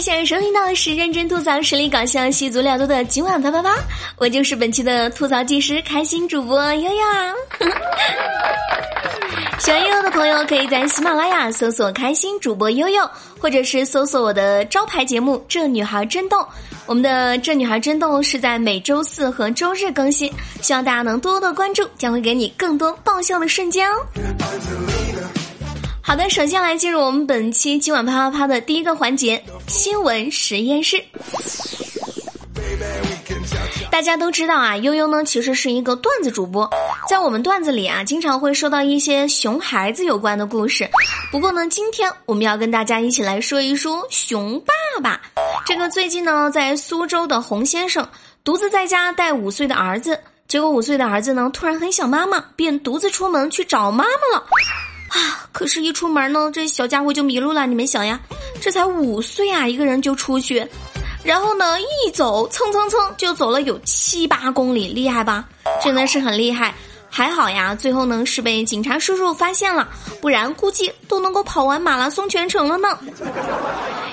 现在收听到的是认真吐槽、实力搞笑、戏足料多的今晚啪啪啪，我就是本期的吐槽技师、开心主播悠悠啊！喜欢悠悠的朋友可以在喜马拉雅搜索“开心主播悠悠”，或者是搜索我的招牌节目《这女孩真逗》。我们的《这女孩真逗》是在每周四和周日更新，希望大家能多多关注，将会给你更多爆笑的瞬间哦。好的，首先来进入我们本期今晚啪啪啪的第一个环节——新闻实验室。大家都知道啊，悠悠呢其实是一个段子主播，在我们段子里啊，经常会说到一些熊孩子有关的故事。不过呢，今天我们要跟大家一起来说一说熊爸爸。这个最近呢，在苏州的洪先生独自在家带五岁的儿子，结果五岁的儿子呢突然很想妈妈，便独自出门去找妈妈了。啊！可是，一出门呢，这小家伙就迷路了。你们想呀，这才五岁啊，一个人就出去，然后呢，一走蹭蹭蹭就走了有七八公里，厉害吧？真的是很厉害。还好呀，最后呢是被警察叔叔发现了，不然估计都能够跑完马拉松全程了呢。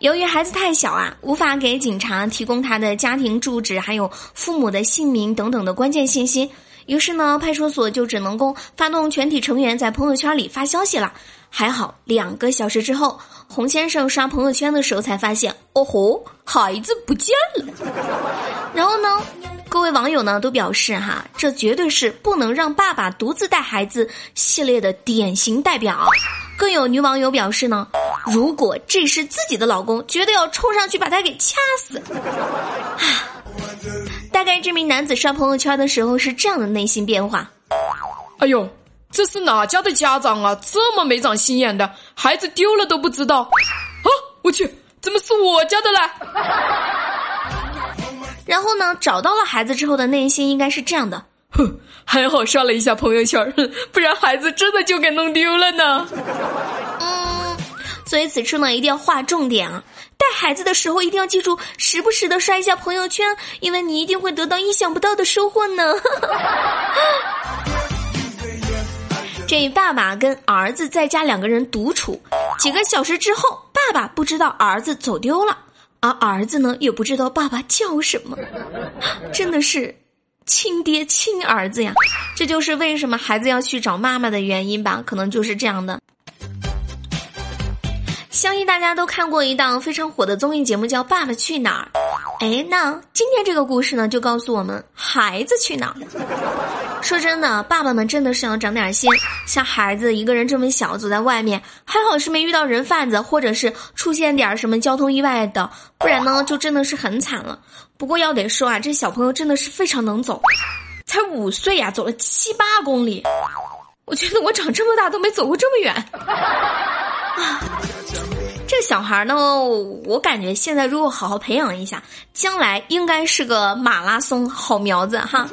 由于孩子太小啊，无法给警察提供他的家庭住址、还有父母的姓名等等的关键信息。于是呢，派出所就只能够发动全体成员在朋友圈里发消息了。还好，两个小时之后，洪先生刷朋友圈的时候才发现，哦吼，孩子不见了。然后呢，各位网友呢都表示哈，这绝对是不能让爸爸独自带孩子系列的典型代表。更有女网友表示呢，如果这是自己的老公，绝对要冲上去把他给掐死。啊概这名男子刷朋友圈的时候是这样的内心变化：哎呦，这是哪家的家长啊？这么没长心眼的，孩子丢了都不知道。啊，我去，怎么是我家的嘞？然后呢，找到了孩子之后的内心应该是这样的：哼，还好刷了一下朋友圈，不然孩子真的就给弄丢了呢。嗯，所以此处呢，一定要划重点啊。带孩子的时候一定要记住，时不时的刷一下朋友圈，因为你一定会得到意想不到的收获呢。这爸爸跟儿子在家两个人独处，几个小时之后，爸爸不知道儿子走丢了，而儿子呢也不知道爸爸叫什么，真的是亲爹亲儿子呀！这就是为什么孩子要去找妈妈的原因吧？可能就是这样的。相信大家都看过一档非常火的综艺节目，叫《爸爸去哪儿》。哎，那今天这个故事呢，就告诉我们孩子去哪儿。说真的，爸爸们真的是要长点心。像孩子一个人这么小，走在外面，还好是没遇到人贩子，或者是出现点什么交通意外的，不然呢，就真的是很惨了。不过要得说啊，这小朋友真的是非常能走，才五岁呀，走了七八公里。我觉得我长这么大都没走过这么远。啊。这小孩呢，我感觉现在如果好好培养一下，将来应该是个马拉松好苗子哈。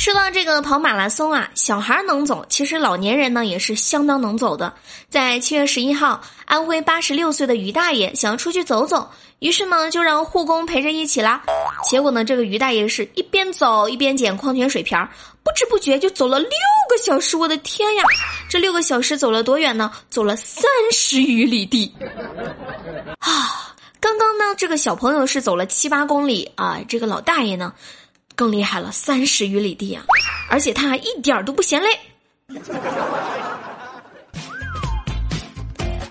说到这个跑马拉松啊，小孩能走，其实老年人呢也是相当能走的。在七月十一号，安徽八十六岁的于大爷想要出去走走，于是呢就让护工陪着一起啦。结果呢，这个于大爷是一边走一边捡矿泉水瓶儿，不知不觉就走了六个小时。我的天呀，这六个小时走了多远呢？走了三十余里地。啊，刚刚呢，这个小朋友是走了七八公里啊，这个老大爷呢？更厉害了，三十余里地啊！而且他还一点儿都不嫌累。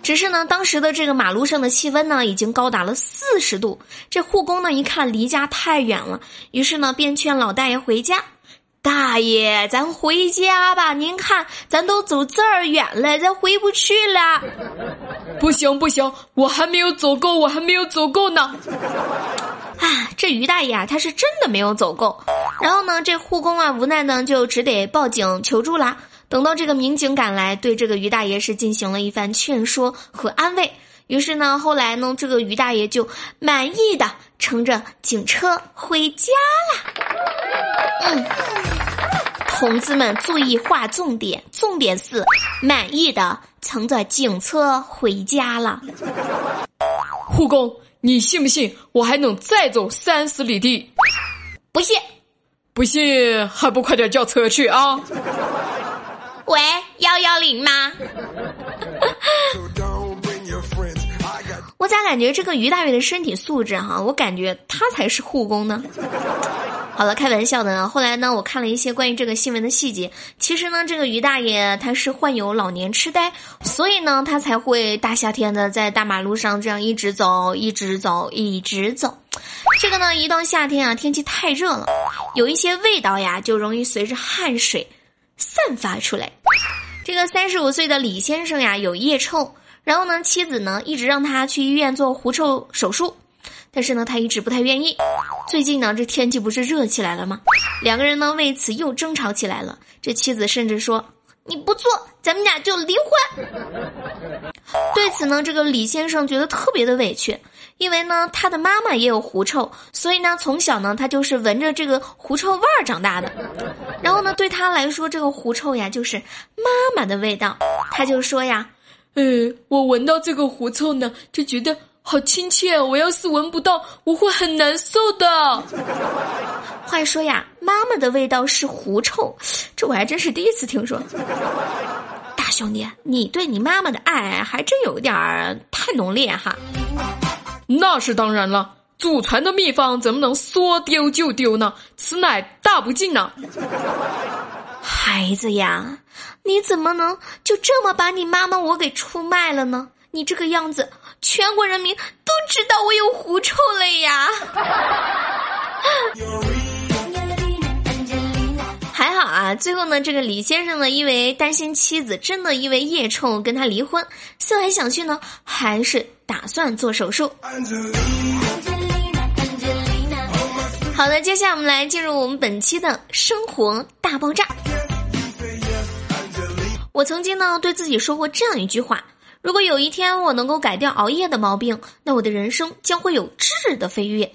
只是呢，当时的这个马路上的气温呢，已经高达了四十度。这护工呢，一看离家太远了，于是呢，便劝老大爷回家。大爷，咱回家吧！您看，咱都走这儿远了，咱回不去了。不行不行，我还没有走够，我还没有走够呢。啊，这于大爷啊，他是真的没有走够。然后呢，这护工啊，无奈呢，就只得报警求助啦。等到这个民警赶来，对这个于大爷是进行了一番劝说和安慰。于是呢，后来呢，这个于大爷就满意的乘着警车回家啦。嗯，同志们注意划重点，重点是满意的乘着警车回家了。护工。你信不信我还能再走三十里地？不信，不信还不快点叫车去啊！喂，幺幺零吗？我咋感觉这个于大爷的身体素质哈？我感觉他才是护工呢。好了，开玩笑的呢。后来呢，我看了一些关于这个新闻的细节。其实呢，这个于大爷他是患有老年痴呆，所以呢，他才会大夏天的在大马路上这样一直走，一直走，一直走。这个呢，一到夏天啊，天气太热了，有一些味道呀，就容易随着汗水散发出来。这个三十五岁的李先生呀，有腋臭。然后呢，妻子呢一直让他去医院做狐臭手术，但是呢，他一直不太愿意。最近呢，这天气不是热起来了吗？两个人呢为此又争吵起来了。这妻子甚至说：“你不做，咱们俩就离婚。”对此呢，这个李先生觉得特别的委屈，因为呢，他的妈妈也有狐臭，所以呢，从小呢，他就是闻着这个狐臭味儿长大的。然后呢，对他来说，这个狐臭呀，就是妈妈的味道。他就说呀。哎，我闻到这个狐臭呢，就觉得好亲切。我要是闻不到，我会很难受的。话说呀，妈妈的味道是狐臭，这我还真是第一次听说。大兄弟，你对你妈妈的爱还真有点儿太浓烈哈。那是当然了，祖传的秘方怎么能说丢就丢呢？此乃大不敬呢。孩子呀，你怎么能就这么把你妈妈我给出卖了呢？你这个样子，全国人民都知道我有狐臭了呀！还好啊，最后呢，这个李先生呢，因为担心妻子真的因为腋臭跟他离婚，思来想去呢，还是打算做手术。好的，接下来我们来进入我们本期的生活大爆炸。我曾经呢对自己说过这样一句话：如果有一天我能够改掉熬夜的毛病，那我的人生将会有质的飞跃。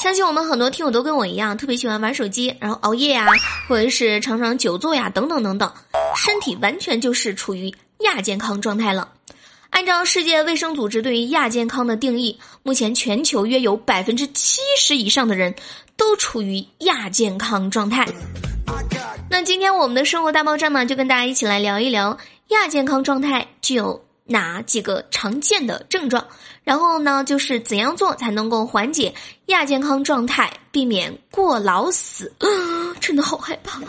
相信我们很多听友都跟我一样，特别喜欢玩手机，然后熬夜呀，或者是常常久坐呀，等等等等，身体完全就是处于亚健康状态了。按照世界卫生组织对于亚健康的定义，目前全球约有百分之七十以上的人都处于亚健康状态。那今天我们的生活大爆炸呢，就跟大家一起来聊一聊亚健康状态具有哪几个常见的症状，然后呢，就是怎样做才能够缓解亚健康状态，避免过劳死？真的好害怕。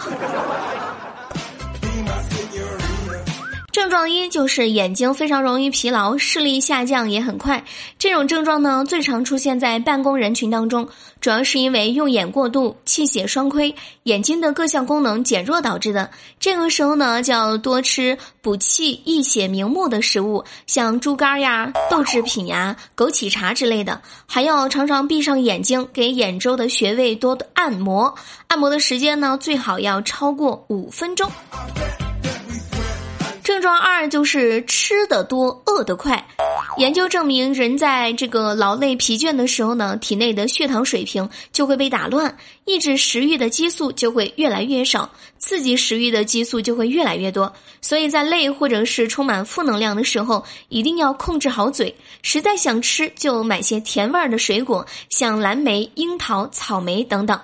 症状一就是眼睛非常容易疲劳，视力下降也很快。这种症状呢，最常出现在办公人群当中，主要是因为用眼过度、气血双亏、眼睛的各项功能减弱导致的。这个时候呢，就要多吃补气益血明目的食物，像猪肝呀、豆制品呀、枸杞茶之类的。还要常常闭上眼睛，给眼周的穴位多按摩。按摩的时间呢，最好要超过五分钟。症状二就是吃的多，饿得快。研究证明，人在这个劳累疲倦的时候呢，体内的血糖水平就会被打乱，抑制食欲的激素就会越来越少，刺激食欲的激素就会越来越多。所以在累或者是充满负能量的时候，一定要控制好嘴。实在想吃，就买些甜味儿的水果，像蓝莓、樱桃、草莓等等。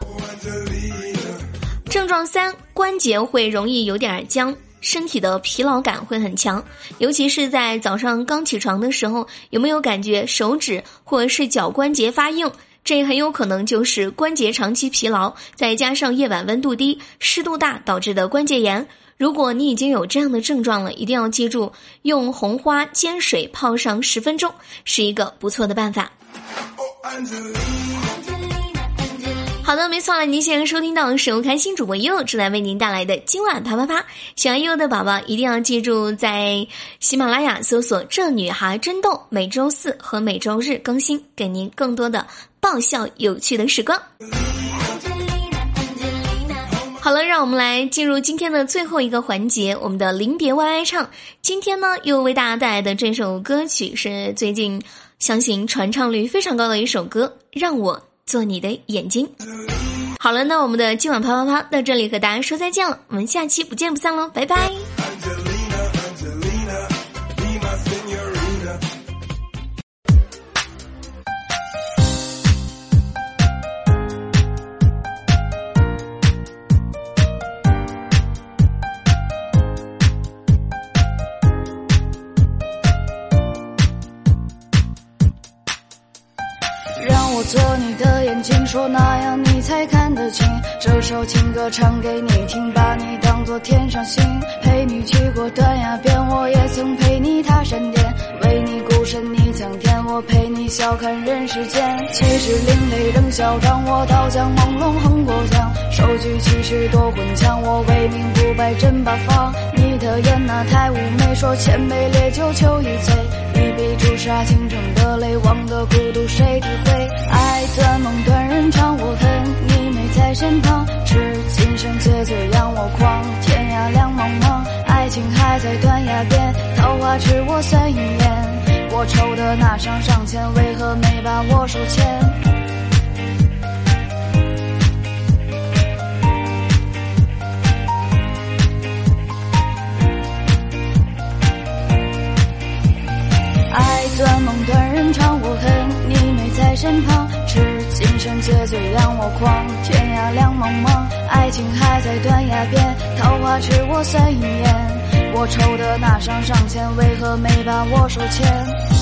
症状三，关节会容易有点僵。身体的疲劳感会很强，尤其是在早上刚起床的时候，有没有感觉手指或者是脚关节发硬？这很有可能就是关节长期疲劳，再加上夜晚温度低、湿度大导致的关节炎。如果你已经有这样的症状了，一定要记住，用红花煎水泡上十分钟，是一个不错的办法。好的，没错了。您现在收听到的是由开心主播悠悠正在为您带来的今晚啪啪啪。喜欢悠悠的宝宝一定要记住，在喜马拉雅搜索“这女孩真逗”，每周四和每周日更新，给您更多的爆笑有趣的时光。好了，让我们来进入今天的最后一个环节，我们的临别 YY 唱。今天呢，又为大家带来的这首歌曲是最近相信传唱率非常高的一首歌，《让我》。做你的眼睛。好了，那我们的今晚啪啪啪到这里和大家说再见了，我们下期不见不散喽，拜拜。让我做你的眼睛，说那样你才看得清。这首情歌唱给你听，把你当作天上星。陪你去过断崖边，我也曾陪你踏山巅。为你孤身逆苍天，我陪你笑看人世间。气势另类仍嚣张，我刀枪朦胧横过江。手举七尺夺魂枪，我为民不败震八方。你的眼那太妩媚，说千杯烈酒求一醉。一笔朱砂倾城的泪，忘的孤独谁体会？爱断梦断人肠，我恨你没在身旁。痴今生结罪让我狂，天涯两茫茫，爱情还在断崖边，桃花痴我三一眼。我抽的那场上签，为何没把我手牵？断梦断人肠，我恨你没在身旁。痴今生结罪让我狂，天涯两茫茫，爱情还在断崖边，桃花痴我三眼。我抽的那上上签，为何没把我手牵？